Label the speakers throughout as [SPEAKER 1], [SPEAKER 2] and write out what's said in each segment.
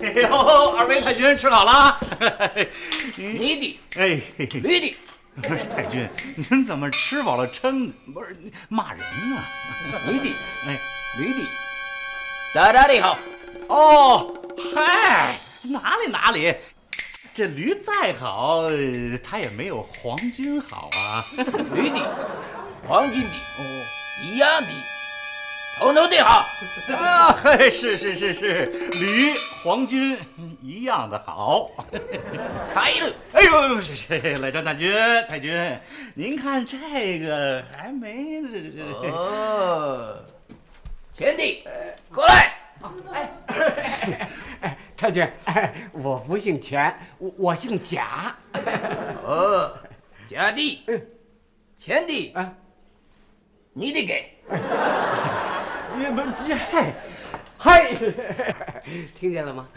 [SPEAKER 1] 哎呦，二位太君吃好了啊。
[SPEAKER 2] 你的，
[SPEAKER 1] 哎，
[SPEAKER 2] 你的，
[SPEAKER 1] 太君，您怎么吃饱了撑？不是骂人呢？
[SPEAKER 2] 你的，
[SPEAKER 1] 哎，
[SPEAKER 2] 你的，大大的好。
[SPEAKER 1] 哦，嗨，哪里哪里，这驴再好，它也没有皇军好啊。
[SPEAKER 2] 驴的，皇军的，哦，一样的，统统的好。
[SPEAKER 1] 啊，嘿，是是是是，驴皇军一样的好。
[SPEAKER 2] 开了。
[SPEAKER 1] 哎呦，是是，来张太君，太君，您看这个还没这
[SPEAKER 2] 哦，贤弟，过来。
[SPEAKER 3] 太君，哎，我不姓钱，我我姓贾。
[SPEAKER 2] 哦，贾弟，钱弟，
[SPEAKER 3] 啊，
[SPEAKER 2] 你得给。
[SPEAKER 1] 你不是
[SPEAKER 3] 嗨，嗨，听见了吗？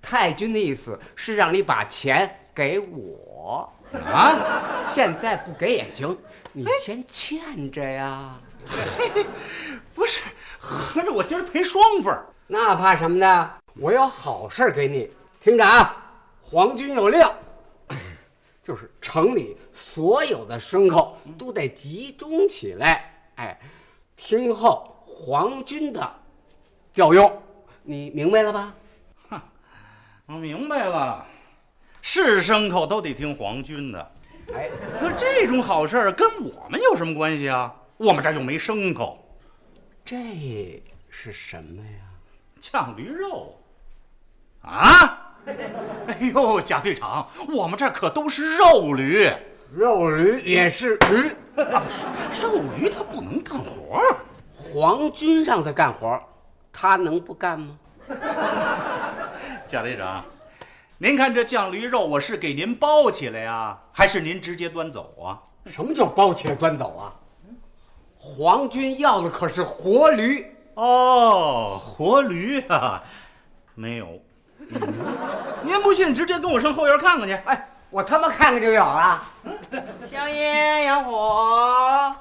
[SPEAKER 3] 太君的意思是让你把钱给我
[SPEAKER 1] 啊？
[SPEAKER 3] 现在不给也行，你先欠着呀。
[SPEAKER 1] 不是，合着我今儿赔双份儿。
[SPEAKER 3] 那怕什么呢？我有好事给你，听着啊！皇军有令，就是城里所有的牲口都得集中起来，哎，听候皇军的调用。你明白了吧？
[SPEAKER 1] 哼，我明白了，是牲口都得听皇军的。
[SPEAKER 3] 哎，
[SPEAKER 1] 可这种好事儿跟我们有什么关系啊？我们这儿又没牲口。
[SPEAKER 3] 这是什么呀？
[SPEAKER 1] 酱驴肉，啊！哎呦，贾队长，我们这可都是肉驴，
[SPEAKER 3] 肉驴也是驴
[SPEAKER 1] 啊！不是，肉驴它不能干活
[SPEAKER 3] 皇军让他干活，他能不干吗？
[SPEAKER 1] 贾队长，您看这酱驴肉，我是给您包起来呀，还是您直接端走啊？
[SPEAKER 3] 什么叫包起来端走啊？皇军要的可是活驴。
[SPEAKER 1] 哦，活驴啊，没有。您不信，直接跟我上后院看看去。
[SPEAKER 3] 哎，我他妈看看就有了。
[SPEAKER 4] 香烟洋火，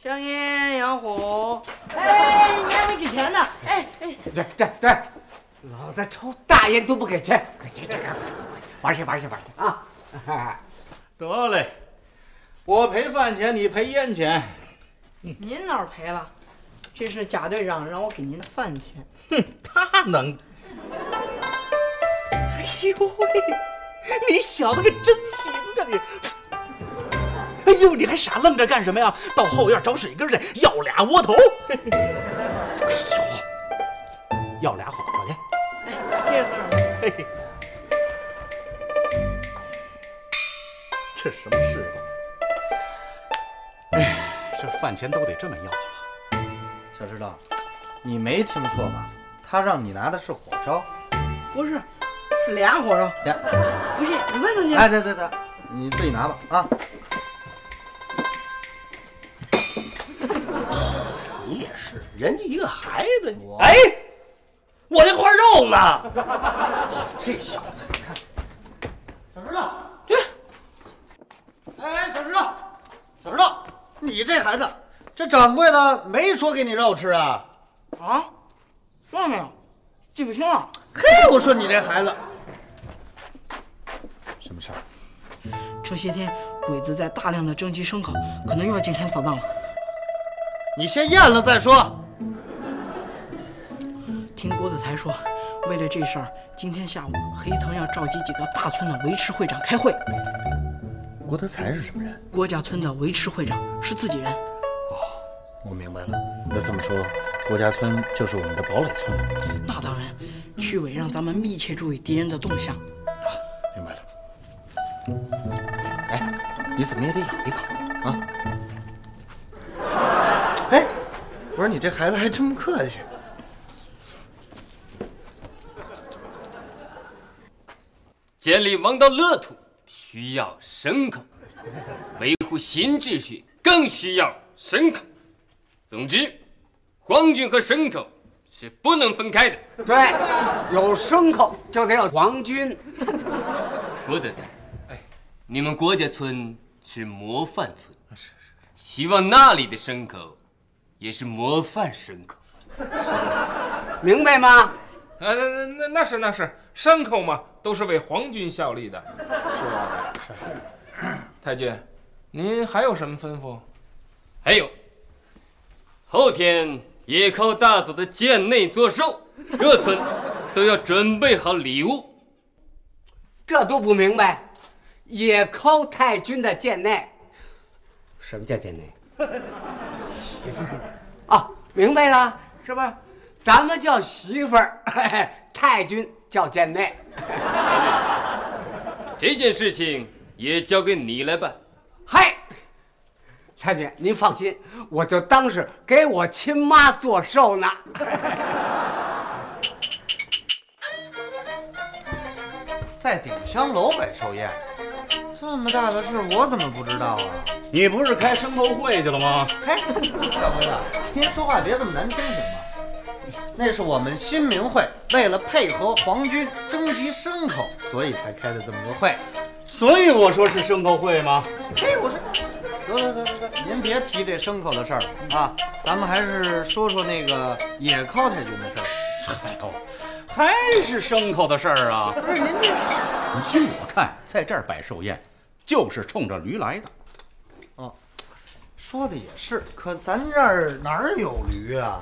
[SPEAKER 4] 香烟洋火。哎，你还没给钱呢。哎哎，
[SPEAKER 3] 对对对，老子抽大烟都不给钱，快去去快快快，玩去玩去玩去啊！
[SPEAKER 1] 得嘞，我赔饭钱，你赔烟钱。
[SPEAKER 4] 您哪儿赔了？这是贾队长让我给您的饭钱。
[SPEAKER 1] 哼，他能。哎呦喂，你小子可真行啊你！哎呦，你还傻愣着干什么呀？到后院找水根去，要俩窝头。哎呦，要俩火烧去。
[SPEAKER 4] 哎，这是
[SPEAKER 1] 嘿嘿，这什么世道？哎，这饭钱都得这么要了。
[SPEAKER 5] 小石头，你没听错吧？他让你拿的是火烧，
[SPEAKER 4] 不是，是俩火烧。
[SPEAKER 5] 俩，
[SPEAKER 4] 不信你问问去。
[SPEAKER 5] 哎，对对对，你自己拿吧啊！
[SPEAKER 2] 你也是，人家一个孩子，你
[SPEAKER 1] 哎，我那块肉呢？
[SPEAKER 2] 这小子，你看，
[SPEAKER 5] 小石头，去！哎，小石头，小石头，你这孩子，这掌柜的没说给你肉吃啊？
[SPEAKER 4] 啊？说了没有？记不清了。
[SPEAKER 5] 嘿，我说你这孩子，什么事儿？
[SPEAKER 4] 这些天鬼子在大量的征集牲口，可能又要进山扫荡了。
[SPEAKER 5] 你先验了再说。
[SPEAKER 4] 听郭子才说，为了这事儿，今天下午黑藤要召集几个大村的维持会长开会。
[SPEAKER 5] 郭德才是什么人？
[SPEAKER 4] 郭家村的维持会长是自己人。
[SPEAKER 5] 哦我明白了。那这么说，郭家村就是我们的堡垒村。
[SPEAKER 4] 那当然，区委让咱们密切注意敌人的动向。
[SPEAKER 5] 啊明白了。哎，你怎么也得咬一口啊！哎，我说你这孩子还真不客气。
[SPEAKER 6] 建立王道乐土需要牲口，维护新秩序更需要牲口。总之，皇军和牲口是不能分开的。
[SPEAKER 3] 对，有牲口就得有皇军。
[SPEAKER 6] 郭德才，哎，你们郭家村是模范村，是是希望那里的牲口也是模范牲口。
[SPEAKER 3] 明白吗？
[SPEAKER 7] 呃，那那那那是那是，牲口嘛，都是为皇军效力的，是吧？是。太君，您还有什么吩咐？
[SPEAKER 6] 还有，后天野靠大佐的贱内作寿，各村都要准备好礼物。
[SPEAKER 3] 这都不明白？野寇太君的贱内，什么叫贱内？媳妇儿啊，明白了，是不是？咱们叫媳妇儿，太君叫贱内。
[SPEAKER 6] 这件事情也交给你来办。
[SPEAKER 3] 嗨，太君，您放心，我就当是给我亲妈做寿呢。
[SPEAKER 5] 在鼎香楼摆寿宴，这么大的事我怎么不知道啊？
[SPEAKER 1] 你不是开生头会去了吗？
[SPEAKER 5] 嘿，赵回子，您说话别这么难听行吗？那是我们新民会为了配合皇军征集牲口，所以才开的这么个会。
[SPEAKER 1] 所以我说是牲口会吗？
[SPEAKER 5] 嘿，我说，得得得得得，您别提这牲口的事儿了啊，咱们还是说说那个野靠太君的事儿。
[SPEAKER 1] 哎呦，还是牲口的事儿啊！
[SPEAKER 5] 不是您这是
[SPEAKER 1] 你依我看，在这儿摆寿宴，就是冲着驴来的。
[SPEAKER 5] 哦，说的也是，可咱这儿哪儿有驴啊？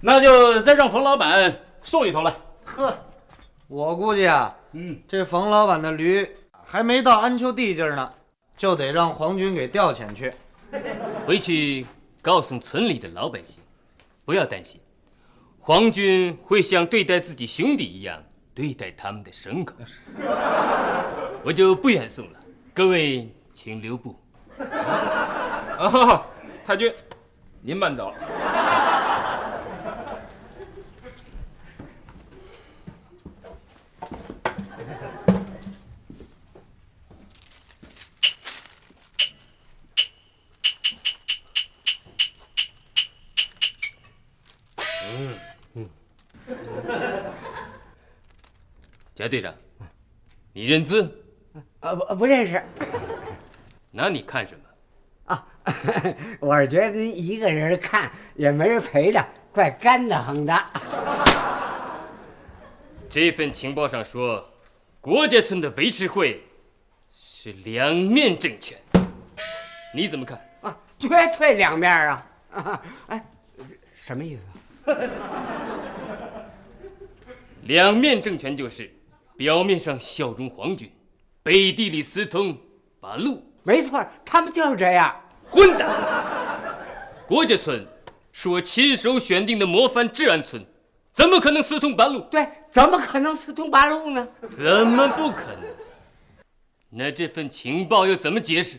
[SPEAKER 1] 那就再让冯老板送一头来。
[SPEAKER 5] 呵，我估计啊，
[SPEAKER 1] 嗯，
[SPEAKER 5] 这冯老板的驴还没到安丘地界呢，就得让皇军给调遣去。
[SPEAKER 6] 回去告诉村里的老百姓，不要担心，皇军会像对待自己兄弟一样对待他们的牲口。我就不远送了，各位请留步。
[SPEAKER 7] 啊，太君，您慢走。
[SPEAKER 6] 贾队长，你认字？
[SPEAKER 3] 呃，不不认识
[SPEAKER 6] 那你看什么？
[SPEAKER 3] 啊。我是觉得您一个人看也没人陪着，怪干得很的。
[SPEAKER 6] 这份情报上说，郭家村的维持会是两面政权，你怎么看？
[SPEAKER 3] 啊，绝对两面啊！啊，哎，什么意思？
[SPEAKER 6] 两面政权就是表面上效忠皇军，背地里私通八路。
[SPEAKER 3] 没错，他们就是这样。
[SPEAKER 6] 混蛋！郭家村是我亲手选定的模范治安村，怎么可能私通八路？
[SPEAKER 3] 对，怎么可能私通八路呢？
[SPEAKER 6] 怎么不可能？那这份情报又怎么解释？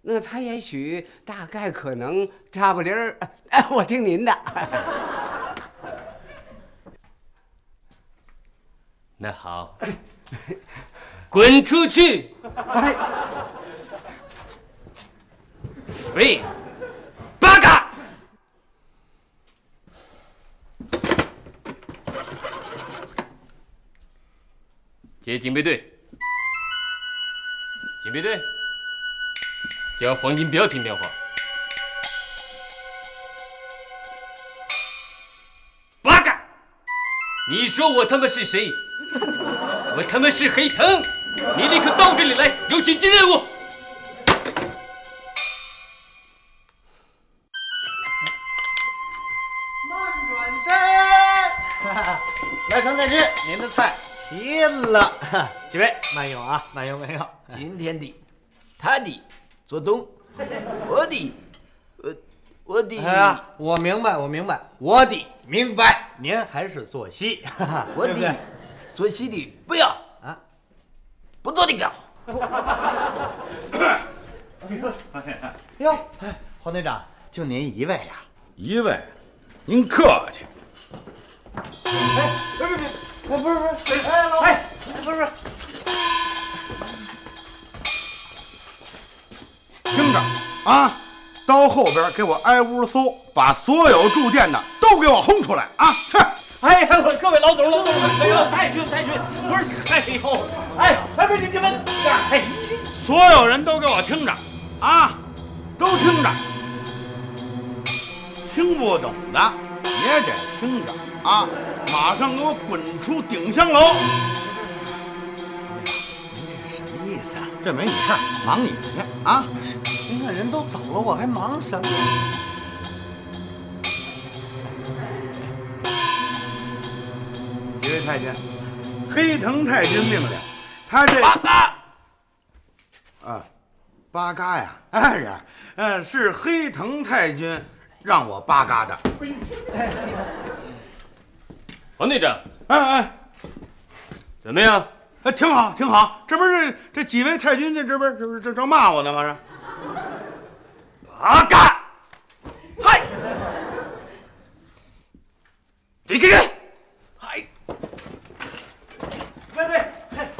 [SPEAKER 3] 那他也许、大概、可能、差不离儿，哎，我听您的。
[SPEAKER 6] 那好，滚出去！
[SPEAKER 3] 哎，
[SPEAKER 6] 废物，八嘎！接警备队，警备队，叫黄金彪听电话。你说我他妈是谁？我他妈是黑藤！你立刻到这里来，有紧急任务。
[SPEAKER 5] 慢转身，来传太君，您的菜齐了。几位慢用啊，慢用慢用。
[SPEAKER 2] 今天的，他的做东，我的，我我的，
[SPEAKER 5] 哎呀，我明白，我明白，我的明白。您还是做戏，
[SPEAKER 2] 我
[SPEAKER 5] 对不对？
[SPEAKER 2] 的做戏的不要。
[SPEAKER 5] 啊，
[SPEAKER 2] 不做的干。
[SPEAKER 5] 哟，哎，黄队长，就您一位呀、
[SPEAKER 8] 一位，您客气。
[SPEAKER 5] 哎，不是不是，不是不是，哎，老哎，不是不是，
[SPEAKER 8] 听着啊，到后边给我挨屋搜，把所有住店的都给我轰出来啊！去！
[SPEAKER 1] 哎，各位老总、老总，哎呦，太君、太君，不是，哎呦，哎，哎，不是你们，哎，
[SPEAKER 8] 所有人都给我听着啊，都听着，听不懂的也得听着啊！马上给我滚出鼎香楼！
[SPEAKER 5] 您这是什么意思啊？这没你事儿，忙你的去啊！您看人都走了，我还忙什么？
[SPEAKER 8] 几位太监，黑藤太君命令，他这
[SPEAKER 2] 八嘎，
[SPEAKER 8] 啊，八嘎呀，哎呀，嗯，是黑藤太君让我八嘎的。
[SPEAKER 6] 王队长，
[SPEAKER 8] 哎哎，
[SPEAKER 6] 怎么样？
[SPEAKER 8] 哎，挺好，挺好。这不是这几位太君，这这不是这不是这正骂我呢吗？这
[SPEAKER 6] 八嘎！嗨，这个人，
[SPEAKER 1] 哎，喂喂，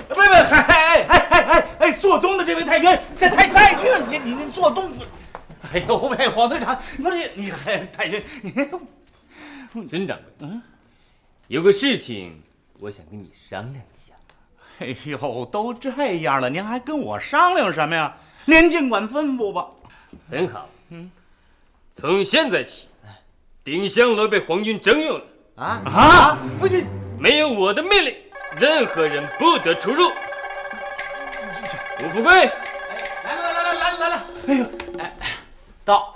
[SPEAKER 1] 喂喂，哎哎哎哎哎哎，做东的这位太君，这太太君，你你你做东，哎呦喂，黄队长，不是你哎太君，你
[SPEAKER 6] 孙掌柜，嗯，有个事情我想跟你商量一下。
[SPEAKER 1] 哎呦，都这样了，您还跟我商量什么呀？您尽管吩咐吧。
[SPEAKER 6] 很好，嗯，从现在起，丁香楼被皇军征用了
[SPEAKER 5] 啊
[SPEAKER 1] 啊！不是，
[SPEAKER 6] 没有我的命令，任何人不得出入。吴富贵，
[SPEAKER 4] 来了来了来了来了！
[SPEAKER 1] 哎呦，
[SPEAKER 4] 哎，到。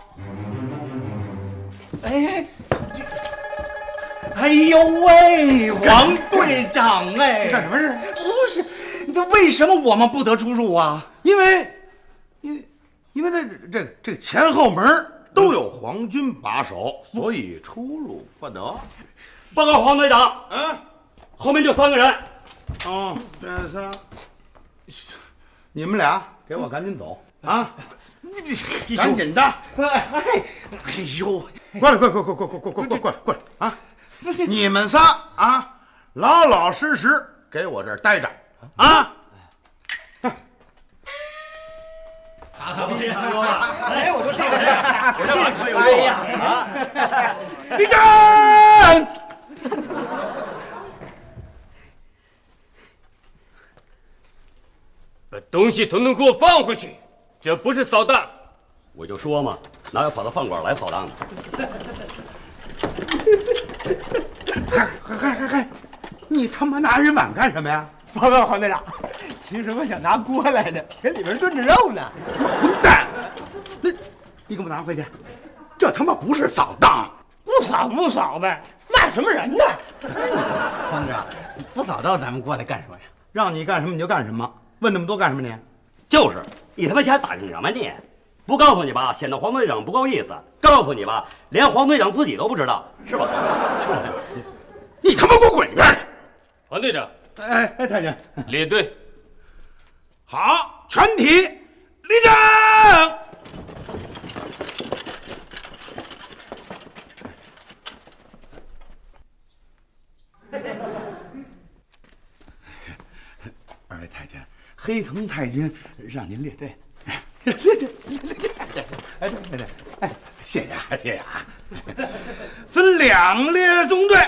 [SPEAKER 1] 哎，哎呦喂，黄队长哎，
[SPEAKER 8] 干什么事？
[SPEAKER 1] 不是，那为什么我们不得出入啊？
[SPEAKER 8] 因为，因为这这这前后门都有皇军把守，所以出入不得。
[SPEAKER 9] 报告黄队长，
[SPEAKER 8] 嗯，
[SPEAKER 9] 后面就三个人。
[SPEAKER 8] 哦，这仨，你们俩给我赶紧走啊！你赶紧的！
[SPEAKER 1] 哎哎呦，
[SPEAKER 8] 过来，过来，过来，过来，过来，过来，过来，过来，过来啊！你们仨啊，老老实实给我这儿待着啊！
[SPEAKER 9] 哈哈，别说了，哎，我说这个人，我这完全有用啊！
[SPEAKER 8] 立正！
[SPEAKER 6] 把东西统统给我放回去，这不是扫荡。
[SPEAKER 9] 我就说嘛，哪有跑到饭馆来扫荡的？
[SPEAKER 8] 嗨嗨嗨嗨嗨！你他妈拿人碗干什么呀？
[SPEAKER 3] 报告黄队长，其实我想拿锅来的，给里边炖着肉呢。
[SPEAKER 8] 混蛋！那，你给我拿回去，这他妈不是扫荡。
[SPEAKER 3] 不扫不扫呗，骂什么人呢？
[SPEAKER 1] 黄队长，不扫荡咱们过来干什么呀？
[SPEAKER 8] 让你干什么你就干什么，问那么多干什么你？
[SPEAKER 9] 就是，你他妈瞎打听什么你？不告诉你吧，显得黄队长不够意思；告诉你吧，连黄队长自己都不知道，是吧？
[SPEAKER 8] 你他妈给我滚一边去！
[SPEAKER 6] 黄队长，
[SPEAKER 8] 哎哎，太君，
[SPEAKER 6] 列队，
[SPEAKER 8] 好，全体立正。二位太监，黑藤太君让您列队，列队，列队，哎，对对对，哎，谢谢啊，谢谢啊。分两列纵队，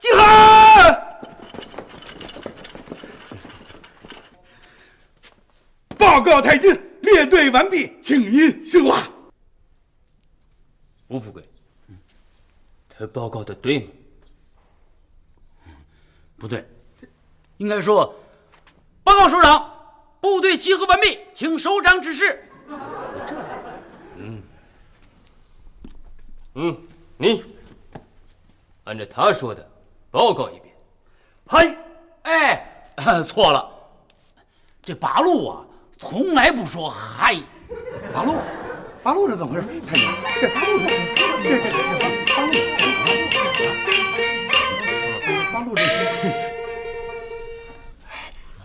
[SPEAKER 8] 集合。报告太君，列队完毕，请您训话。
[SPEAKER 6] 吴富贵，他报告的对吗？
[SPEAKER 10] 不对，应该说，报告首长，部队集合完毕，请首长指示。
[SPEAKER 6] 嗯，嗯，你按照他说的报告一遍。
[SPEAKER 10] 嘿，哎，错了，这八路啊，从来不说嗨。
[SPEAKER 8] 八路，八路这怎么回事？太监，这八路，这这这这八路，八路这。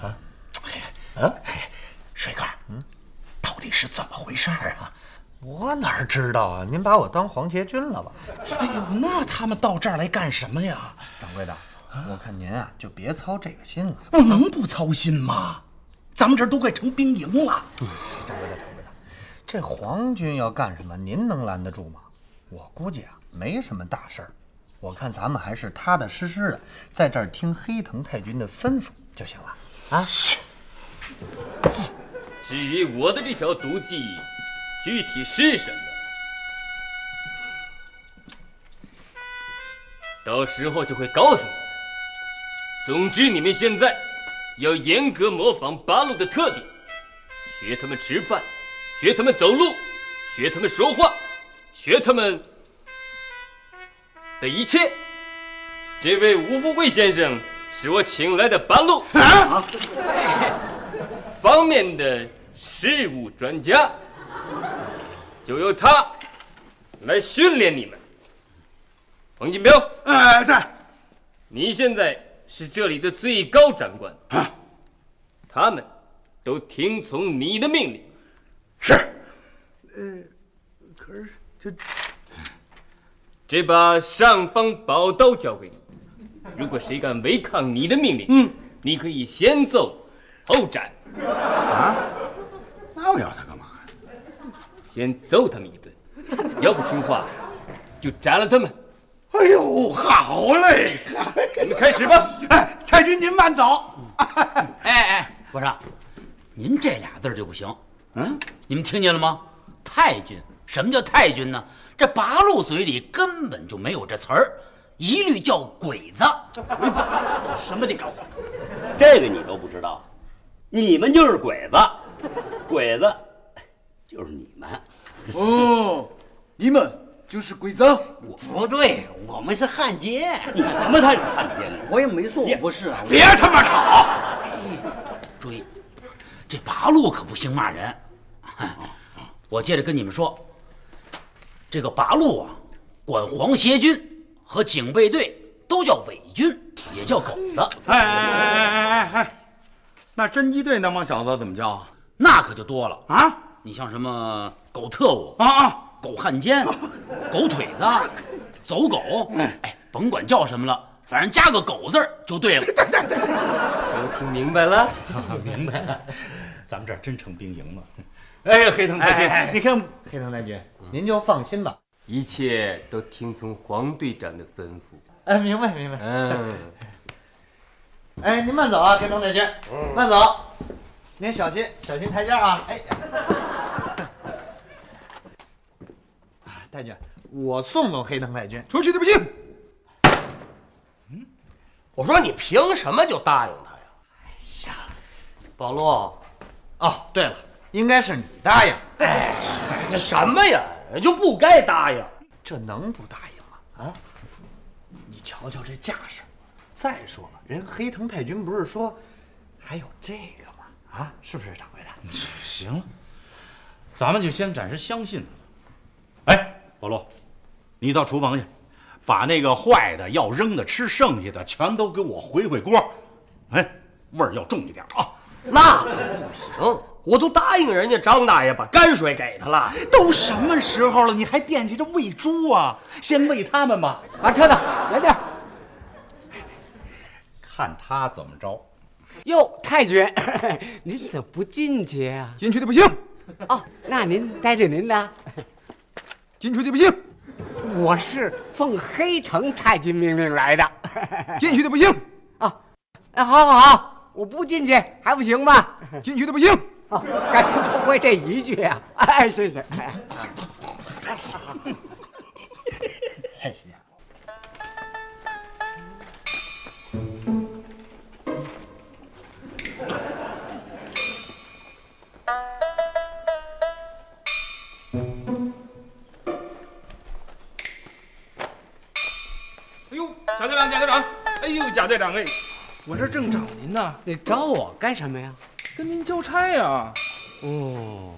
[SPEAKER 1] 啊，啊，水哥，嗯，到底是怎么回事啊？
[SPEAKER 5] 我哪知道啊？您把我当皇协军了吧？
[SPEAKER 1] 哎呦，那他们到这儿来干什么呀？
[SPEAKER 5] 掌柜的，我看您啊，就别操这个心了。
[SPEAKER 1] 我能不操心吗？咱们这儿都快成兵营了。
[SPEAKER 5] 掌柜的，掌柜的，这皇军要干什么，您能拦得住吗？我估计啊，没什么大事儿。我看咱们还是踏踏实实的在这儿听黑藤太君的吩咐就行了啊。
[SPEAKER 6] 至于我的这条毒计，具体是什么，到时候就会告诉你们。总之，你们现在要严格模仿八路的特点，学他们吃饭，学他们走路，学他们说话，学他们的一切。这位吴富贵先生是我请来的八路啊 方面的事务专家，就由他来训练你们。冯金彪，
[SPEAKER 8] 哎，在。
[SPEAKER 6] 你现在是这里的最高长官，他们都听从你的命令。
[SPEAKER 8] 是。呃，可是这
[SPEAKER 6] 这把尚方宝刀交给你，如果谁敢违抗你的命令，嗯，你可以先揍后斩。
[SPEAKER 8] 啊？那我要他干嘛呀？
[SPEAKER 6] 先揍他们一顿，要不听话，就斩了他们。
[SPEAKER 8] 哎呦，好嘞！
[SPEAKER 6] 我们开始吧。
[SPEAKER 8] 哎，太君您慢走。
[SPEAKER 10] 哎哎，我说，您这俩字就不行。嗯，你们听见了吗？太君，什么叫太君呢？这八路嘴里根本就没有这词儿，一律叫鬼子。鬼子，什么的搞？
[SPEAKER 9] 这个你都不知道，你们就是鬼子，鬼子就是你们。
[SPEAKER 11] 哦，你们就是鬼子？
[SPEAKER 3] 我不对，我们是汉奸。
[SPEAKER 9] 你他妈才是汉奸呢！
[SPEAKER 3] 我也没说我不是啊。
[SPEAKER 8] 别他妈吵！
[SPEAKER 10] 注意，这八路可不兴骂人。我接着跟你们说，这个八路啊，管皇协军和警备队都叫伪军，也叫狗子。
[SPEAKER 8] 哎哎哎哎哎哎哎，那侦缉队那帮小子怎么叫？
[SPEAKER 10] 那可就多了
[SPEAKER 8] 啊！
[SPEAKER 10] 你像什么狗特务
[SPEAKER 8] 啊啊，
[SPEAKER 10] 狗汉奸、狗腿子、走狗，哎，甭管叫什么了，反正加个狗字儿就对了。
[SPEAKER 6] 对对对都听明白了？
[SPEAKER 8] 明白了，咱们这儿真成兵营了。哎，黑藤太君，你看，
[SPEAKER 5] 黑藤太君，您就放心吧，
[SPEAKER 6] 一切都听从黄队长的吩咐。
[SPEAKER 5] 哎，明白明白。
[SPEAKER 6] 嗯。
[SPEAKER 5] 哎，您慢走啊，黑藤太君，慢走，您小心小心台阶啊。哎，太君，我送送黑藤太君
[SPEAKER 8] 出去对不起。
[SPEAKER 2] 嗯，我说你凭什么就答应他呀？
[SPEAKER 5] 哎呀，宝路，哦，对了。应该是你答应，
[SPEAKER 2] 哎，这什么呀？就不该答应，
[SPEAKER 5] 这能不答应吗？啊，你瞧瞧这架势。再说了，人黑藤太君不是说还有这个吗？啊，是不是掌柜的？
[SPEAKER 1] 行了，咱们就先暂时相信他。哎，保罗，你到厨房去，把那个坏的、要扔的、吃剩下的全都给我回回锅，哎，味儿要重一点啊。
[SPEAKER 2] 那可不行。我都答应人家张大爷把泔水给他了，
[SPEAKER 1] 都什么时候了，你还惦记着喂猪啊？先喂他们吧。
[SPEAKER 3] 啊车子来点，
[SPEAKER 1] 看他怎么着。
[SPEAKER 3] 哟，太君，您怎么不进去呀？
[SPEAKER 8] 进去的不行。
[SPEAKER 3] 哦，那您待着您的。
[SPEAKER 8] 进去的不行。
[SPEAKER 3] 我是奉黑城太君命令来的。
[SPEAKER 8] 进去的不行。
[SPEAKER 3] 啊，哎，好好好，我不进去还不行吗？
[SPEAKER 8] 进去的不行。
[SPEAKER 3] 啊，赶紧就会这一句啊！哎，谢谢。哎
[SPEAKER 7] 贾队长，哎，我这正找您呢。
[SPEAKER 3] 你找我干什么呀？
[SPEAKER 7] 跟您交差呀。
[SPEAKER 3] 哦，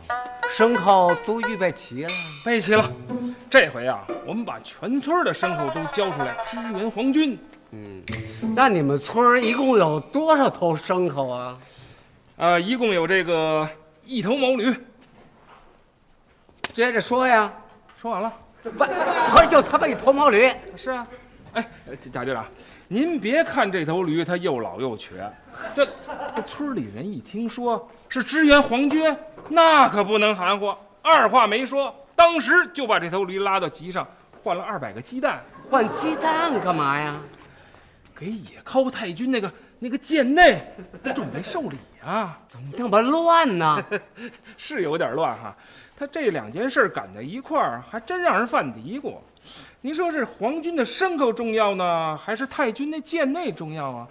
[SPEAKER 3] 牲口都预备齐了，
[SPEAKER 7] 备齐了。这回啊，我们把全村的牲口都交出来支援皇军。
[SPEAKER 3] 嗯，那你们村一共有多少头牲口啊？
[SPEAKER 7] 啊，一共有这个一头毛驴。
[SPEAKER 3] 接着说呀，
[SPEAKER 7] 说完了。
[SPEAKER 3] 不，不是就他妈一头毛驴？
[SPEAKER 7] 是啊。哎，贾队长，您别看这头驴它又老又瘸，这这村里人一听说是支援皇军，那可不能含糊，二话没说，当时就把这头驴拉到集上，换了二百个鸡蛋。
[SPEAKER 3] 换鸡蛋干嘛呀？
[SPEAKER 7] 给野尻太君那个那个贱内准备受理啊！
[SPEAKER 3] 怎么那么乱呢？
[SPEAKER 7] 是有点乱哈。他这两件事赶在一块儿，还真让人犯嘀咕。您说是皇军的牲口重要呢，还是太君那贱内重要啊？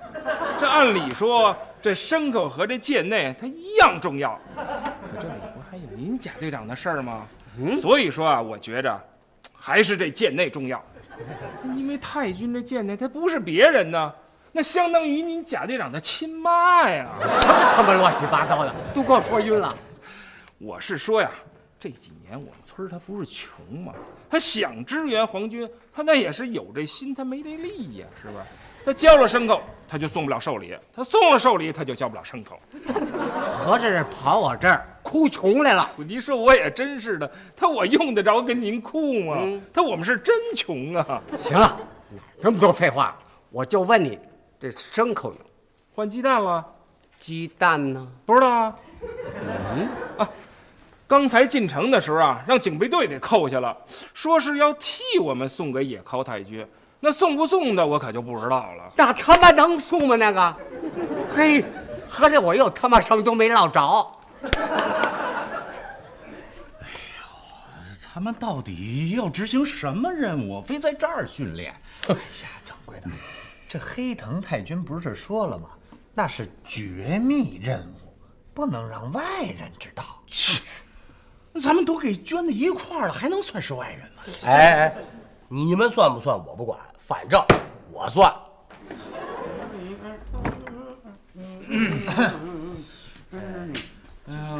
[SPEAKER 7] 这按理说，这牲口和这贱内它一样重要。可这里不还有您贾队长的事儿吗？所以说啊，我觉着还是这贱内重要。因为太君这贱内他不是别人呢，那相当于您贾队长的亲妈呀！
[SPEAKER 3] 什么他妈乱七八糟的，都给我说晕了。
[SPEAKER 7] 我是说呀，这几年我们村他不是穷吗？他想支援皇军，他那也是有这心，他没这力呀，是吧？他交了牲口，他就送不了寿礼；他送了寿礼，他就交不了牲口。
[SPEAKER 3] 合着是跑我这儿哭穷来了。
[SPEAKER 7] 您说我也真是的，他我用得着跟您哭吗？他我们是真穷啊！
[SPEAKER 3] 行了，哪这么多废话，我就问你，这牲口呢？
[SPEAKER 7] 换鸡蛋了？
[SPEAKER 3] 鸡蛋呢？
[SPEAKER 7] 不知道啊。嗯啊，刚才进城的时候啊，让警备队给扣下了，说是要替我们送给野尻太君。那送不送的，我可就不知道了。
[SPEAKER 3] 那他妈能送吗？那个，嘿，合着我又他妈什么都没捞着。
[SPEAKER 1] 哎呦，他们到底要执行什么任务？非在这儿训练？
[SPEAKER 5] 哎呀，掌柜的，这黑藤太君不是说了吗？那是绝密任务，不能让外人知道。
[SPEAKER 1] 切，咱们都给捐到一块儿了，还能算是外人吗？
[SPEAKER 12] 哎哎，你们算不算我不管，反正我算。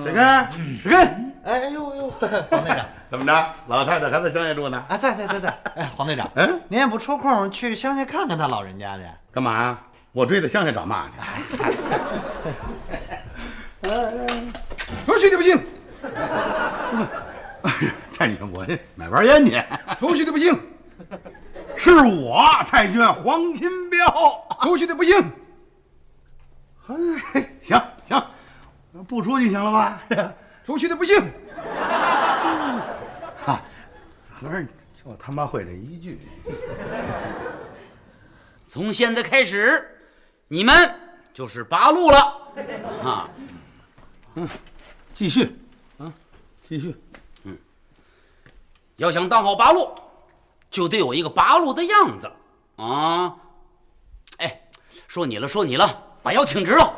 [SPEAKER 8] 水根，水根，
[SPEAKER 5] 哎呦呦，黄队长，
[SPEAKER 8] 怎么着？老太太还在乡下住呢？
[SPEAKER 5] 啊，在在在在。哎，黄队长，嗯，您也不抽空去乡下看看他老人家去？
[SPEAKER 8] 干嘛呀？我追到乡下找骂去？
[SPEAKER 13] 出去的不行！
[SPEAKER 8] 太君，我买包烟去。
[SPEAKER 13] 出去的不行！
[SPEAKER 8] 是我太君黄金彪。
[SPEAKER 13] 出去的不行！
[SPEAKER 8] 哎，行行，不出去行了吧？
[SPEAKER 13] 出去的不行！
[SPEAKER 8] 哈，合着就他妈会这一句。
[SPEAKER 10] 从现在开始，你们就是八路了啊！
[SPEAKER 8] 嗯，继续啊，继续。
[SPEAKER 10] 嗯，要想当好八路，就得有一个八路的样子啊！哎，说你了，说你了，把腰挺直了。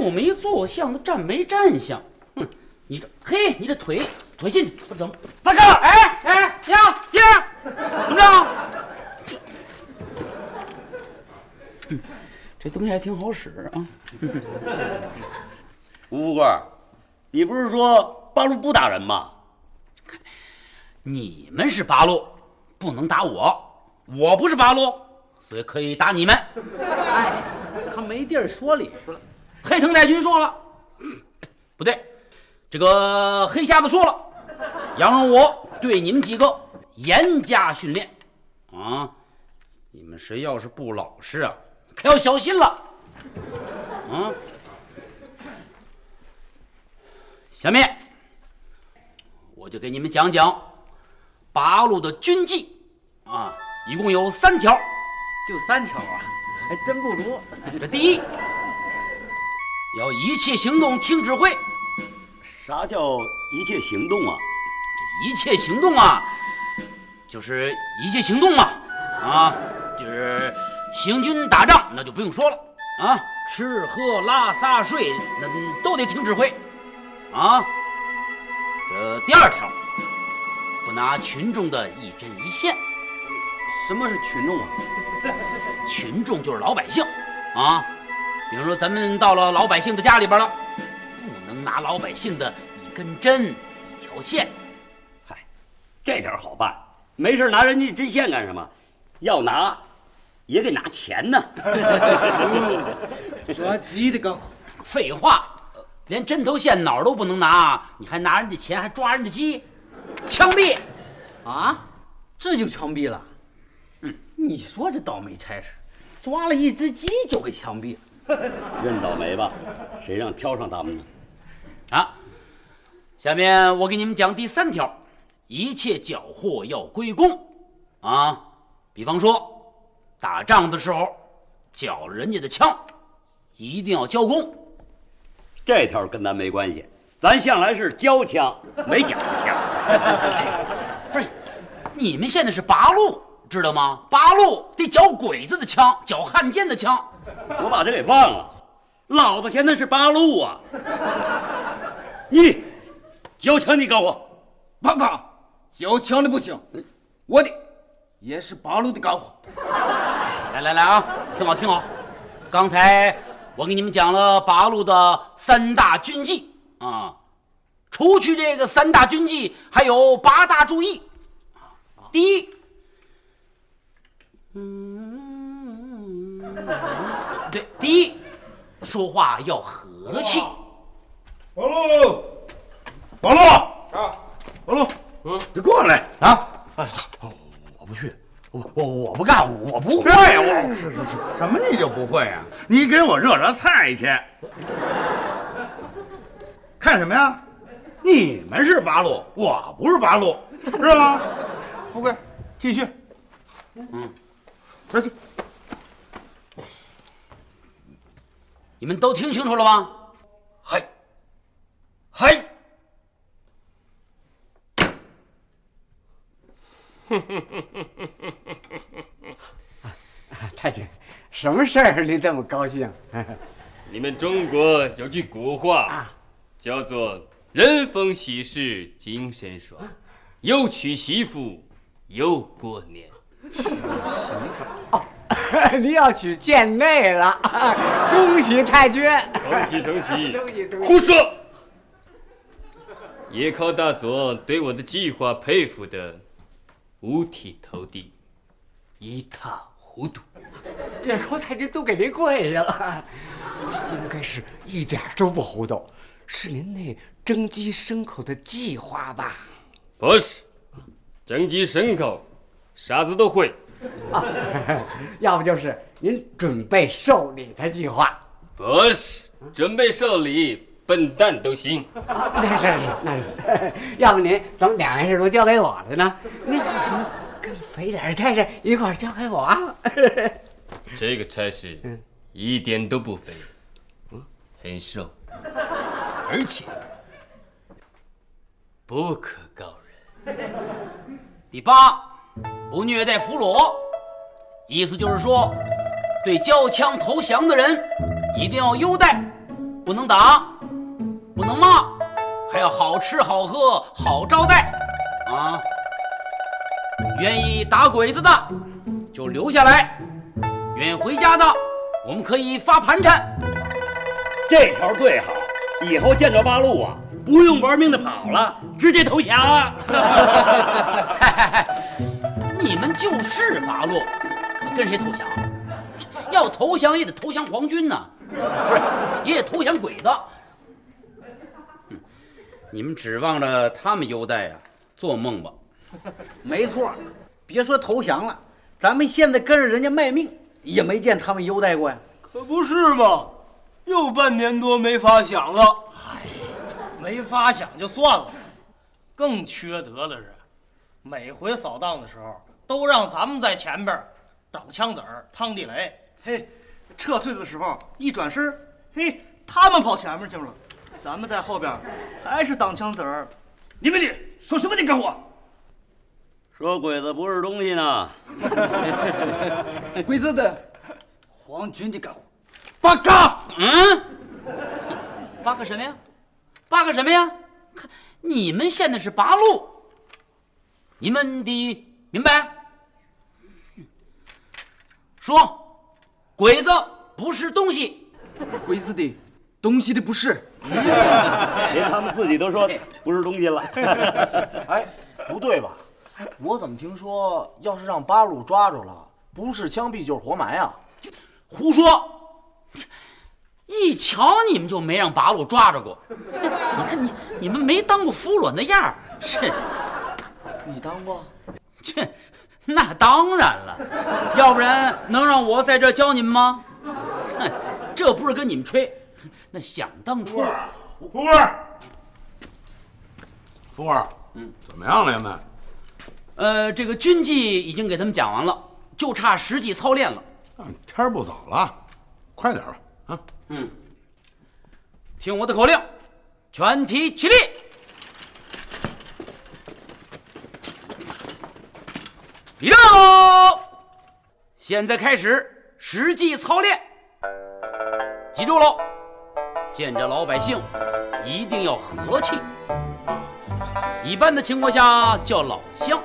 [SPEAKER 10] 嘿，坐没坐相的，站没站相。哼，你这嘿，你这腿腿进去，不怎么？大哥，哎哎呀呀，怎么着？这东西还挺好使啊！
[SPEAKER 9] 吴富贵，你不是说八路不打人吗？
[SPEAKER 10] 你们是八路，不能打我。我不是八路，所以可以打你们。
[SPEAKER 6] 哎，这还没地儿说理去了。
[SPEAKER 10] 黑藤太君说了，不对，这个黑瞎子说了，杨让我对你们几个严加训练啊！你们谁要是不老实啊，可要小心了啊！下面我就给你们讲讲八路的军纪啊，一共有三条，
[SPEAKER 6] 就三条啊，还真不多。
[SPEAKER 10] 这第一，要一切行动听指挥。
[SPEAKER 9] 啥叫一切行动啊？
[SPEAKER 10] 这一切行动啊，就是一切行动嘛，啊，就是行军打仗，那就不用说了啊，吃喝拉撒睡，那都得听指挥啊。这第二条，不拿群众的一针一线。
[SPEAKER 6] 什么是群众啊？
[SPEAKER 10] 群众就是老百姓啊。比如说，咱们到了老百姓的家里边了，不能拿老百姓的一根针、一条线。
[SPEAKER 9] 嗨，这点好办，没事拿人家针线干什么？要拿，也得拿钱呢。
[SPEAKER 6] 抓鸡的刚好。
[SPEAKER 10] 废话，连针头线脑都不能拿，你还拿人家钱，还抓人家鸡，枪毙！
[SPEAKER 6] 啊，这就枪毙了？
[SPEAKER 10] 嗯，
[SPEAKER 6] 你说这倒霉差事，抓了一只鸡就给枪毙了。
[SPEAKER 9] 认倒霉吧，谁让挑上他们呢？
[SPEAKER 10] 啊！下面我给你们讲第三条，一切缴获要归公，啊，比方说打仗的时候缴了人家的枪，一定要交公。
[SPEAKER 9] 这条跟咱没关系，咱向来是交枪，没缴过枪。
[SPEAKER 10] 不是，你们现在是八路，知道吗？八路得缴鬼子的枪，缴汉奸的枪。
[SPEAKER 9] 我把这给忘了，老子现在是八路啊！你交枪，你告我。
[SPEAKER 11] 报告，交枪的不行，我的也是八路的干活。
[SPEAKER 10] 来来来啊，听好听好，刚才我给你们讲了八路的三大军纪啊，除去这个三大军纪，还有八大注意。第一，嗯，对，第一，说话要和气。
[SPEAKER 8] 保路，保路啊，保路，嗯，你过来啊！
[SPEAKER 12] 哎，我不去，我我我不干，我不会
[SPEAKER 8] 呀！我是是是，什么你就不会啊？你给我热热菜去。看什么呀？你们是八路，我不是八路，是吧？富贵，继续。
[SPEAKER 10] 嗯，
[SPEAKER 8] 快去。
[SPEAKER 10] 你们都听清楚了吗？
[SPEAKER 11] 嗨，嗨。
[SPEAKER 3] 哼哼哼哼哼哼哼太君，什么事儿你这么高兴？
[SPEAKER 6] 你们中国有句古话，叫做“人逢喜事精神爽，又娶媳妇又过年”。
[SPEAKER 3] 娶媳妇哦，你要娶贱内了，恭喜太君！
[SPEAKER 6] 恭喜恭喜！
[SPEAKER 3] 恭喜恭喜！
[SPEAKER 6] 胡说！野靠大佐对我的计划佩服的五体投地，一塌糊涂。
[SPEAKER 3] 野尻太君都给您跪下了，应该是一点都不糊涂，是您那蒸鸡牲口的计划吧？
[SPEAKER 6] 不是，蒸鸡牲口，傻子都会。
[SPEAKER 3] 啊，要不就是您准备受礼的计划？
[SPEAKER 6] 不是，准备受礼，笨蛋都行。
[SPEAKER 3] 那是是那是，要不您怎么两件事都交给我了呢？您有什么更肥点的差事一块交给我啊？
[SPEAKER 6] 这个差事一点都不肥，很瘦，而且不可告人。
[SPEAKER 10] 第八，不虐待俘虏，意思就是说，对交枪投降的人一定要优待，不能打，不能骂，还要好吃好喝好招待啊！愿意打鬼子的就留下来。愿意回家的，我们可以发盘缠。
[SPEAKER 9] 这条最好，以后见着八路啊，不用玩命的跑了，直接投降啊！
[SPEAKER 10] 你们就是八路，跟谁投降？要投降也得投降皇军呢，不是，也得投降鬼子。你们指望着他们优待呀？做梦吧！
[SPEAKER 5] 没错，别说投降了，咱们现在跟着人家卖命。也没见他们优待过呀，
[SPEAKER 12] 可不是嘛！又半年多没法想了。
[SPEAKER 14] 哎，没发饷就算了，更缺德的是，每回扫荡的时候都让咱们在前边挡枪子儿、趟地雷。
[SPEAKER 15] 嘿，撤退的时候一转身，嘿，他们跑前面去了，咱们在后边还是挡枪子儿。
[SPEAKER 2] 你们的说什么你干活？
[SPEAKER 9] 说鬼子不是东西呢，
[SPEAKER 11] 鬼子的，皇军的干活，
[SPEAKER 10] 八嘎，嗯，八个什么呀？八个什么呀？你们现在是八路，你们的明白？说，鬼子不是东西，
[SPEAKER 11] 鬼子的东西的不是，
[SPEAKER 9] 连他们自己都说 不是东西了。
[SPEAKER 5] 哎，不对吧？我怎么听说，要是让八路抓住了，不是枪毙就是活埋啊？
[SPEAKER 10] 胡说！一瞧你们就没让八路抓着过。你看你你们没当过俘虏那样儿，是？
[SPEAKER 5] 你当过？
[SPEAKER 10] 这那当然了，要不然能让我在这教你们吗？哼，这不是跟你们吹，那想当初，
[SPEAKER 8] 福儿，福儿，
[SPEAKER 10] 嗯。
[SPEAKER 8] 怎么样了，爷们？
[SPEAKER 10] 呃，这个军纪已经给他们讲完了，就差实际操练了。
[SPEAKER 8] 天儿不早了，快点吧。
[SPEAKER 10] 嗯，听我的口令，全体起立。立正！现在开始实际操练。记住喽，见着老百姓一定要和气。一般的情况下叫老乡，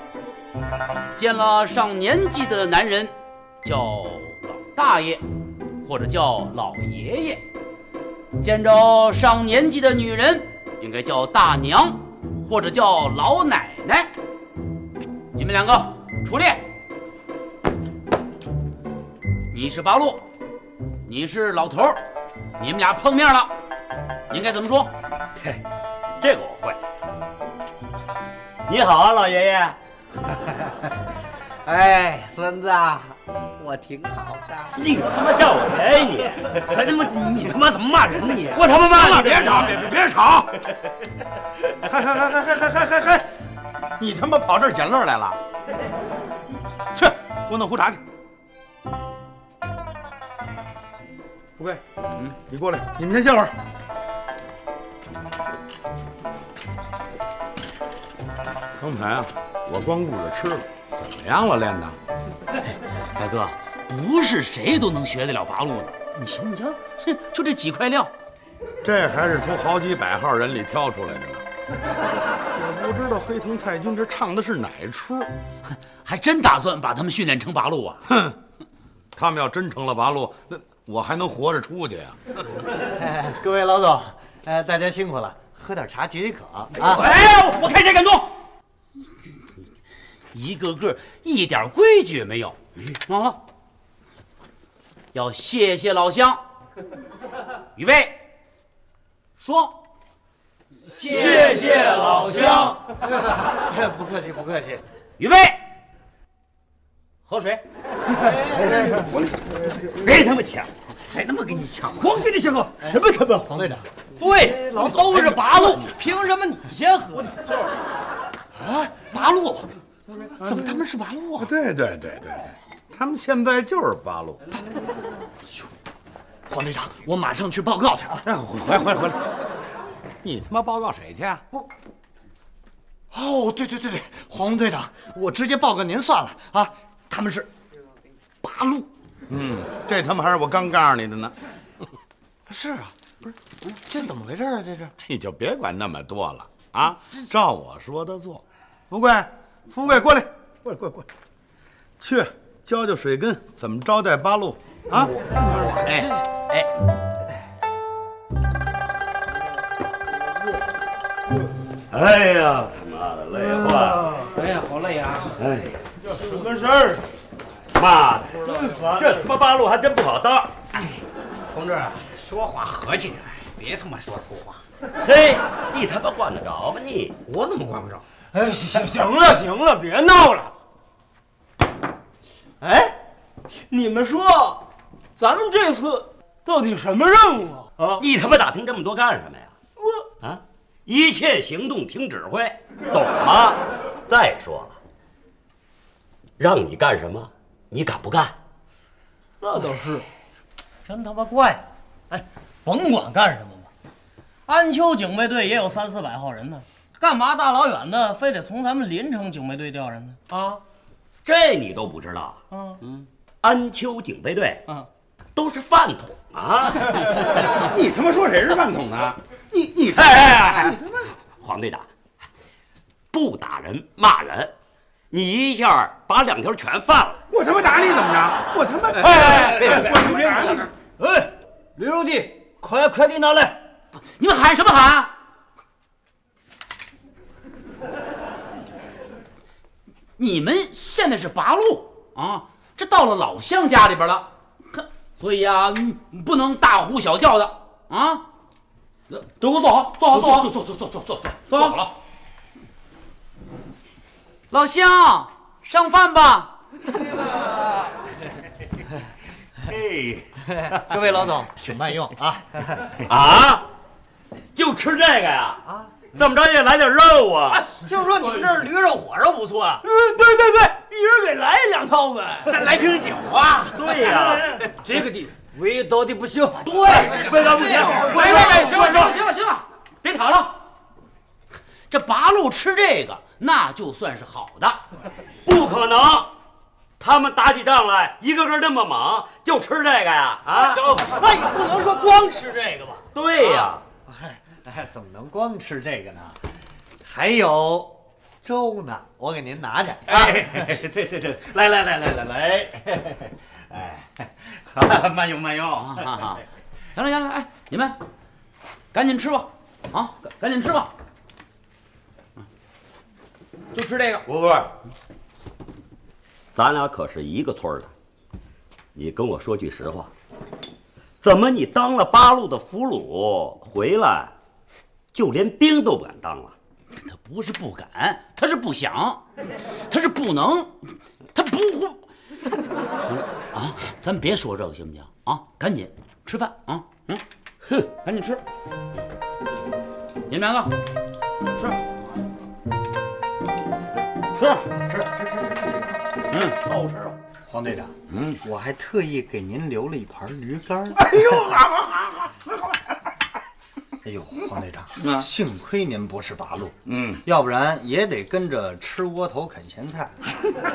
[SPEAKER 10] 见了上年纪的男人叫老大爷，或者叫老爷爷；见着上年纪的女人，应该叫大娘，或者叫老奶奶。你们两个出列。你是八路，你是老头儿，你们俩碰面了，应该怎么说？
[SPEAKER 9] 嘿，这个我会。你好啊，老爷爷。
[SPEAKER 3] 哎，孙子，我挺好的。
[SPEAKER 9] 你他妈叫我爷爷你？
[SPEAKER 5] 谁他妈你他妈怎么骂人呢你？
[SPEAKER 8] 我他妈骂你！别吵，别别别吵！嗨嗨嗨嗨嗨嗨嗨嗨！你他妈跑这儿捡乐来了？去，给我弄壶茶去。富贵，嗯，你过来，你们先歇会儿。刚才啊，我光顾着吃了，怎么样了，练的？
[SPEAKER 10] 大哥，不是谁都能学得了八路的。你瞧，你瞧，这就这几块料，
[SPEAKER 8] 这还是从好几百号人里挑出来的呢。我不知道黑藤太君这唱的是哪出，
[SPEAKER 10] 还真打算把他们训练成八路啊？
[SPEAKER 8] 哼，他们要真成了八路，那我还能活着出去呀、
[SPEAKER 5] 哎，各位老总，呃，大家辛苦了，喝点茶解解渴啊。
[SPEAKER 10] 哎，我看谁敢动！一个个一点规矩也没有。好了，要谢谢老乡。预备，说。
[SPEAKER 11] 谢谢老乡。
[SPEAKER 5] 不客气，不客气。
[SPEAKER 10] 预备，喝水。
[SPEAKER 9] 别他妈抢！
[SPEAKER 5] 谁他妈给你抢？
[SPEAKER 11] 皇军的先喝。
[SPEAKER 5] 什么他妈黄队长？
[SPEAKER 14] 对，
[SPEAKER 5] 老
[SPEAKER 14] 都是八路，凭什么你先喝？
[SPEAKER 5] 啊，八路？怎么他们是八路啊？
[SPEAKER 8] 对对对对对，他们现在就是八路。
[SPEAKER 5] 黄队长，我马上去报告去啊！
[SPEAKER 8] 哎，回回回来！你他妈报告谁去啊？
[SPEAKER 5] 哦，对对对对，黄队长，我直接报告您算了啊！他们是八路。
[SPEAKER 8] 嗯，这他妈还是我刚告诉你的呢。
[SPEAKER 5] 是啊，不是，这怎么回事啊？这是？
[SPEAKER 8] 你就别管那么多了啊！照我说的做。富贵，富贵，过来，过来，过来，过来，去教教水根怎么招待八路啊！
[SPEAKER 10] 哎哎，
[SPEAKER 9] 哎呀，他妈的累坏了！
[SPEAKER 3] 哎呀，好累啊！
[SPEAKER 9] 哎，这
[SPEAKER 11] 什么事儿？
[SPEAKER 9] 妈的，这他妈八路还真不好当。
[SPEAKER 3] 哎同志，说话和气点，别他妈说粗话。
[SPEAKER 9] 嘿，你他妈管得着吗你？
[SPEAKER 3] 我怎么管不着？
[SPEAKER 11] 哎，行行了行了，别闹了。哎，你们说，咱们这次到底什么任务啊？啊，
[SPEAKER 9] 你他妈打听这么多干什么呀？我啊，一切行动听指挥，懂吗？再说了，让你干什么，你敢不干？
[SPEAKER 11] 那倒是，
[SPEAKER 14] 真他妈怪！哎，甭管干什么吧，安丘警卫队也有三四百号人呢，干嘛大老远的非得从咱们临城警备队调人呢？
[SPEAKER 9] 啊，这你都不知道？
[SPEAKER 14] 嗯
[SPEAKER 9] 嗯，安丘警备队
[SPEAKER 14] 嗯，
[SPEAKER 9] 都是饭桶啊！
[SPEAKER 8] 你他妈说谁是饭桶呢？你你
[SPEAKER 9] 哎哎哎！黄队长，不打人骂人，你一下把两条全犯了。
[SPEAKER 8] 我他妈打你怎么着？我他妈
[SPEAKER 9] 哎哎别别别
[SPEAKER 8] 我他妈打你！
[SPEAKER 11] 哎，驴肉弟，快快递拿来！
[SPEAKER 10] 你们喊什么喊？你们现在是八路啊，这到了老乡家里边了，哼，所以啊，嗯不能大呼小叫的啊。都给我坐好，坐好，坐好，
[SPEAKER 11] 坐坐坐坐坐坐坐
[SPEAKER 10] 坐好了。老乡，上饭吧。
[SPEAKER 9] 嘿，
[SPEAKER 5] 各位老总，请慢用啊！
[SPEAKER 9] 啊，就吃这个呀？
[SPEAKER 5] 啊，
[SPEAKER 9] 怎么着也来点肉啊！
[SPEAKER 11] 听说你们这儿驴肉火烧不错啊？
[SPEAKER 2] 嗯，对对对，一人给来两套呗。
[SPEAKER 11] 再来瓶酒啊！
[SPEAKER 9] 对呀，
[SPEAKER 6] 这个地
[SPEAKER 11] 味道的不行。
[SPEAKER 9] 对，味道不行。
[SPEAKER 10] 喂喂喂，行了行了行了行了，别吵了。这八路吃这个，那就算是好的。
[SPEAKER 9] 不可能，他们打起仗来，一个个那么猛，就吃这个呀？啊，
[SPEAKER 11] 那也不能说光吃这个吧？
[SPEAKER 9] 对呀。
[SPEAKER 5] 哎，怎么能光吃这个呢？还有粥呢，我给您拿去。
[SPEAKER 1] 哎，对对对，来来来来来来，哎，好，慢用慢用。
[SPEAKER 10] 行了行了，哎，你们赶紧吃吧，啊，赶紧吃吧。就吃这个。
[SPEAKER 9] 不不，咱俩可是一个村的，你跟我说句实话，怎么你当了八路的俘虏回来，就连兵都不敢当了？
[SPEAKER 10] 他不是不敢，他是不想，他是不能，他不会。啊，咱别说这个行不行？啊，赶紧吃饭啊！嗯，哼，赶紧吃。你们两个吃。吃
[SPEAKER 5] 吃吃吃吃，
[SPEAKER 10] 嗯，
[SPEAKER 9] 好吃啊！
[SPEAKER 5] 黄队长，嗯，我还特意给您留了一盘驴肝。
[SPEAKER 8] 哎呦，好好好！
[SPEAKER 5] 哎呦，黄队长，
[SPEAKER 8] 啊
[SPEAKER 5] 幸亏您不是八路，
[SPEAKER 8] 嗯，
[SPEAKER 5] 要不然也得跟着吃窝头啃咸菜。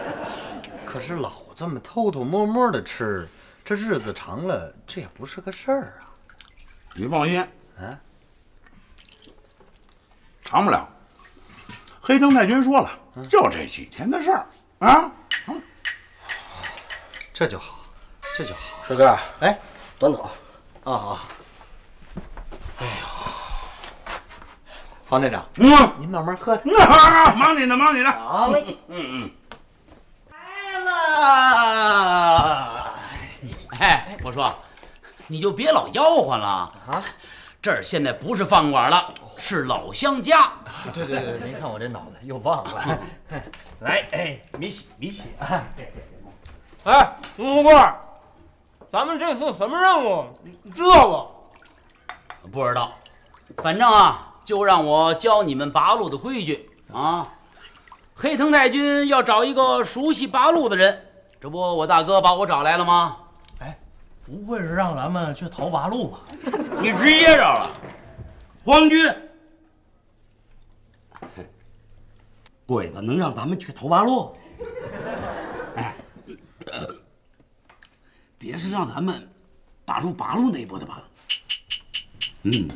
[SPEAKER 5] 可是老这么偷偷摸摸的吃，这日子长了，这也不是个事儿啊。
[SPEAKER 8] 你放心，
[SPEAKER 5] 啊，
[SPEAKER 8] 长不了。黑藤太君说了，就这几天的事儿啊。
[SPEAKER 5] 这就好，这就好。
[SPEAKER 12] 帅哥，
[SPEAKER 5] 哎，
[SPEAKER 12] 端走。
[SPEAKER 5] 啊啊！哎呦，黄队长，
[SPEAKER 8] 嗯，
[SPEAKER 5] 您慢慢喝。
[SPEAKER 8] 那好，忙你的，忙你的。
[SPEAKER 5] 好嘞。
[SPEAKER 8] 嗯嗯。
[SPEAKER 10] 啊！哎，我说，你就别老吆喝了啊！这儿现在不是饭馆了，是老乡家。
[SPEAKER 5] 对对对，您看我这脑袋又忘了。来，哎，米喜米喜啊！
[SPEAKER 14] 哎，吴富贵，咱们这次什么任务？你知道不？
[SPEAKER 10] 不知道，反正啊，就让我教你们八路的规矩啊。黑藤太君要找一个熟悉八路的人，这不我大哥把我找来了吗？
[SPEAKER 14] 哎，不会是让咱们去投八路吧？
[SPEAKER 9] 你直接着了，皇军，鬼子能让咱们去投八路？
[SPEAKER 12] 哎，别是让咱们打入八路内部的吧？
[SPEAKER 9] 嗯，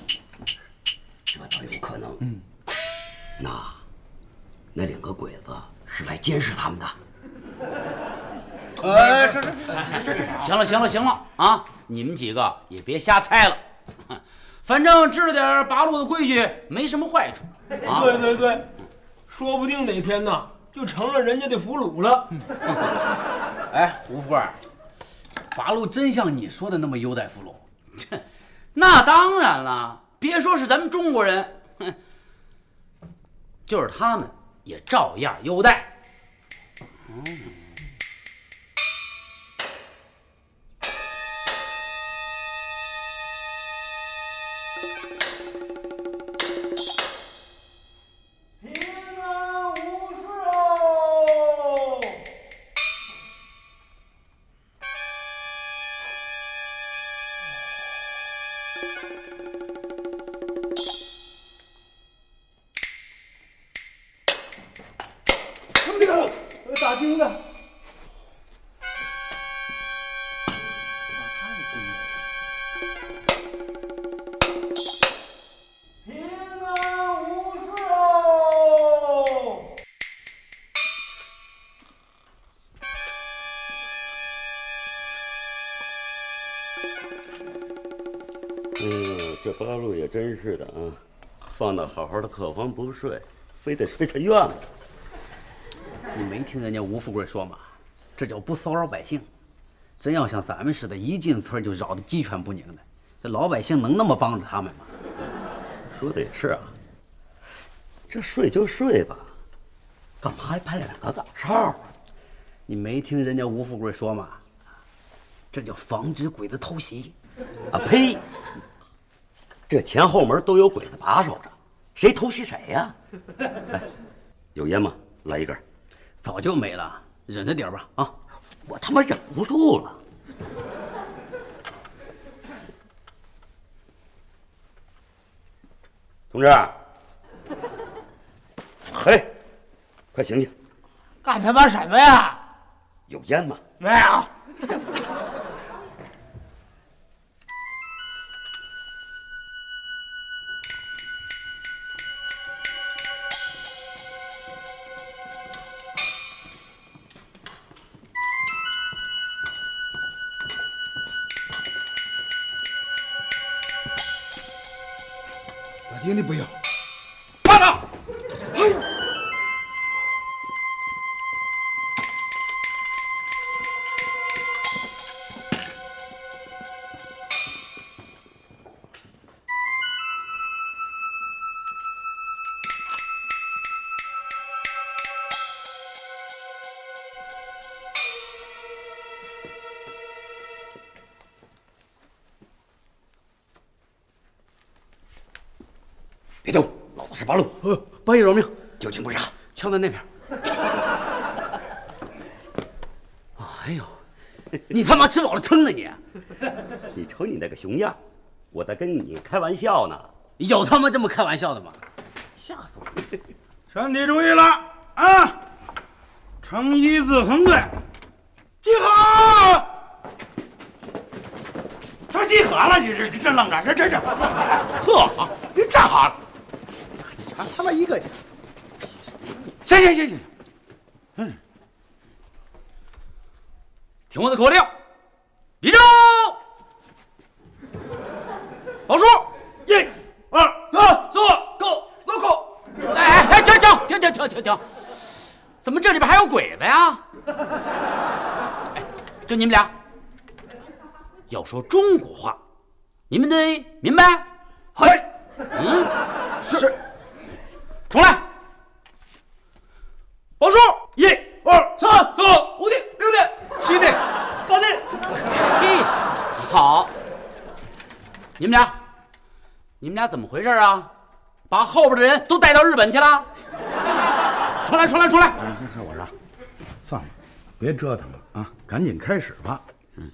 [SPEAKER 9] 这倒有可能。嗯，那那两个鬼子是来监视他们的。
[SPEAKER 10] 哎，这这这这这，行了行了行了啊！你们几个也别瞎猜了，反正知道点八路的规矩没什么坏处啊。
[SPEAKER 14] 对对对，说不定哪天呢就成了人家的俘虏了。
[SPEAKER 11] 哎，吴富贵，八路真像你说的那么优待俘虏？
[SPEAKER 10] 那当然了，别说是咱们中国人，哼，就是他们也照样优待。嗯。
[SPEAKER 9] 真是的啊，放到好好的客房不睡，非得睡这院子。
[SPEAKER 11] 你没听人家吴富贵说吗？这叫不骚扰百姓。真要像咱们似的，一进村就扰得鸡犬不宁的，这老百姓能那么帮着他们吗？
[SPEAKER 9] 说的也是啊，这睡就睡吧，干嘛还派两个岗哨？
[SPEAKER 11] 你没听人家吴富贵说吗？这叫防止鬼子偷袭。
[SPEAKER 9] 啊呸！这前后门都有鬼子把守着，谁偷袭谁呀、哎，有烟吗？来一根。
[SPEAKER 11] 早就没了，忍着点吧啊！
[SPEAKER 9] 我他妈忍不住了。同志，嘿，快醒醒！
[SPEAKER 2] 干他妈什么呀？
[SPEAKER 9] 有烟吗？
[SPEAKER 2] 没有。
[SPEAKER 9] 个熊样，我在跟你开玩笑呢。
[SPEAKER 11] 有他妈这么开玩笑的吗？吓死我了！
[SPEAKER 8] 全体注意了啊！成一字横队，集合！他集合了，你这你这愣着，这这这，呵啊！你站好了，
[SPEAKER 5] 他他妈一个，
[SPEAKER 8] 行行行行，嗯，
[SPEAKER 10] 听我的口令，立正，报数，一、
[SPEAKER 8] 二、
[SPEAKER 10] 三、四、Go，
[SPEAKER 13] 老口。
[SPEAKER 10] 哎哎哎，停停停停停停停！怎么这里边还有鬼子呀？哎，就你们俩，要说中国话，你们得明白。
[SPEAKER 13] 嘿，
[SPEAKER 10] 嗯，是。重来，报数，一、
[SPEAKER 13] 二、
[SPEAKER 10] 三、四、五的、
[SPEAKER 13] 六点、七点、八的。
[SPEAKER 10] 嘿，好。你们俩，你们俩怎么回事啊？把后边的人都带到日本去了？出来，出来，出来！
[SPEAKER 8] 哎，是是，我说，算了，别折腾了啊，赶紧开始吧。
[SPEAKER 10] 嗯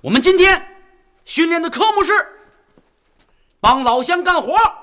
[SPEAKER 10] 我们今天训练的科目是帮老乡干活。
[SPEAKER 13] 啊